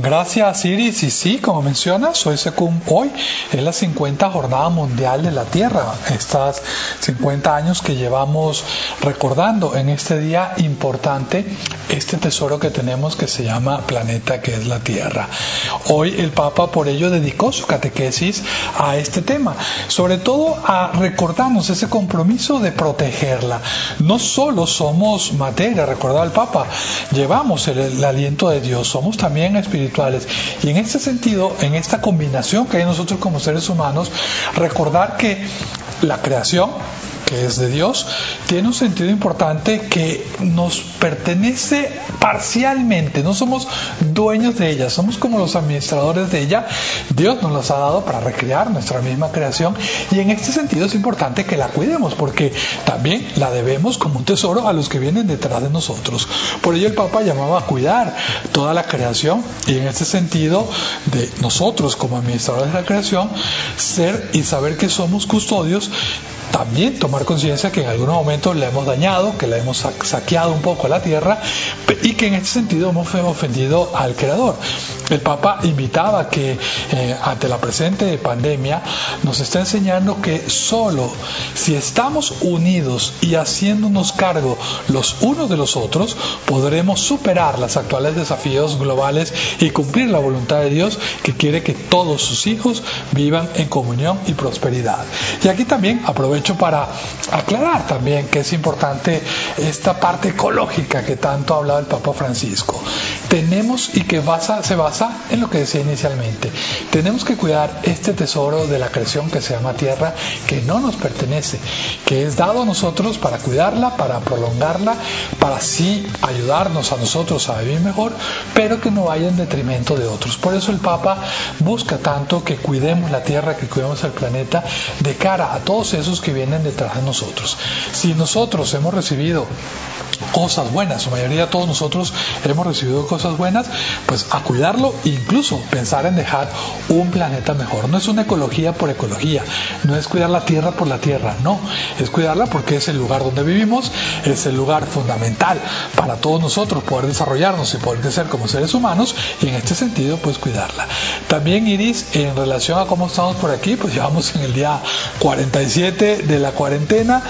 Gracias Iris y sí, como mencionas, hoy se hoy es la 50 Jornada Mundial de la Tierra, estas 50 años que llevamos recordando en este día importante este tesoro que tenemos que se llama planeta que es la Tierra. Hoy el Papa por ello dedicó su catequesis a este tema, sobre todo a recordarnos ese compromiso de protegerla. No solo somos materia, recordaba el Papa, llevamos el, el aliento de Dios, somos también espirituales y en este sentido, en esta combinación que hay nosotros como seres humanos, recordar que la creación, que es de Dios, tiene un sentido importante que nos pertenece parcialmente, no somos dueños de ella, somos como los administradores de ella. Dios nos las ha dado para recrear nuestra misma creación y en este sentido es importante que la cuidemos porque también la debemos como un tesoro a los que vienen detrás de nosotros. Por ello el Papa llamaba a cuidar toda la creación y en este sentido de nosotros como administradores de la creación ser y saber que somos custodios también tomar conciencia que en algunos momentos le hemos dañado, que le hemos saqueado un poco la tierra y que en este sentido hemos ofendido al Creador. El Papa invitaba que eh, ante la presente pandemia nos está enseñando que solo si estamos unidos y haciéndonos cargo los unos de los otros, podremos superar los actuales desafíos globales y cumplir la voluntad de Dios que quiere que todos sus hijos vivan en comunión y prosperidad. Y aquí también aprovecho para aclarar también que es importante esta parte ecológica que tanto ha hablado el Papa Francisco. Tenemos y que se basa en lo que decía inicialmente. Tenemos que cuidar este tesoro de la creación que se llama tierra, que no nos pertenece, que es dado a nosotros para cuidarla, para prolongarla, para así ayudarnos a nosotros a vivir mejor, pero que no vaya en detrimento de otros. Por eso el Papa busca tanto que cuidemos la tierra, que cuidemos el planeta, de cara a todos esos que vienen detrás de nosotros. Si nosotros hemos recibido cosas buenas, su mayoría todos nosotros hemos recibido cosas buenas, pues a cuidarlo incluso pensar en dejar un planeta mejor. No es una ecología por ecología, no es cuidar la tierra por la tierra, no, es cuidarla porque es el lugar donde vivimos, es el lugar fundamental para todos nosotros poder desarrollarnos y poder crecer como seres humanos y en este sentido pues cuidarla. También Iris, en relación a cómo estamos por aquí, pues llevamos en el día 47 de la cuarentena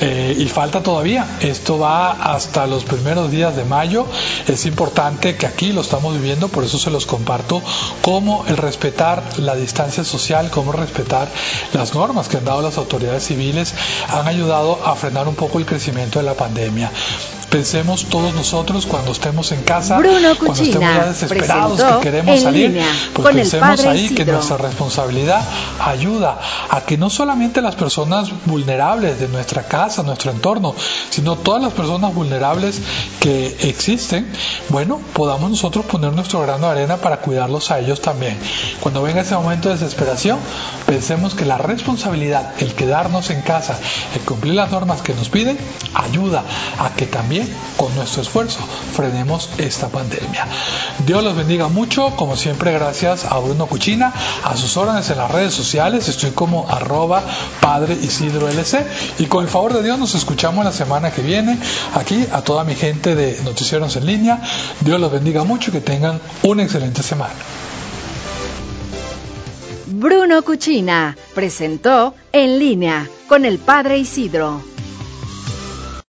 eh, y falta todavía. Esto va hasta los primeros días de mayo. Es importante que aquí lo estamos viviendo, por eso se los comparto, cómo el respetar la distancia social, cómo respetar las normas que han dado las autoridades civiles han ayudado a frenar un poco el crecimiento de la pandemia. Pensemos todos nosotros cuando estemos en casa, cuando estemos ya desesperados que queremos salir, pues pensemos ahí que nuestra responsabilidad ayuda a que no solamente las personas vulnerables de nuestra casa, nuestro entorno, sino todas las personas vulnerables que existen, bueno, podamos nosotros poner nuestro grano de arena para cuidarlos a ellos también. Cuando venga ese momento de desesperación, pensemos que la responsabilidad, el quedarnos en casa, el cumplir las normas que nos piden, ayuda a que también con nuestro esfuerzo frenemos esta pandemia. Dios los bendiga mucho, como siempre gracias a Bruno Cuchina, a sus órdenes en las redes sociales, estoy como arroba padre Isidro LC y con el favor de Dios nos escuchamos la semana que viene aquí a toda mi gente de Noticieros en línea. Dios los bendiga mucho y que tengan una excelente semana. Bruno Cuchina presentó En línea con el Padre Isidro.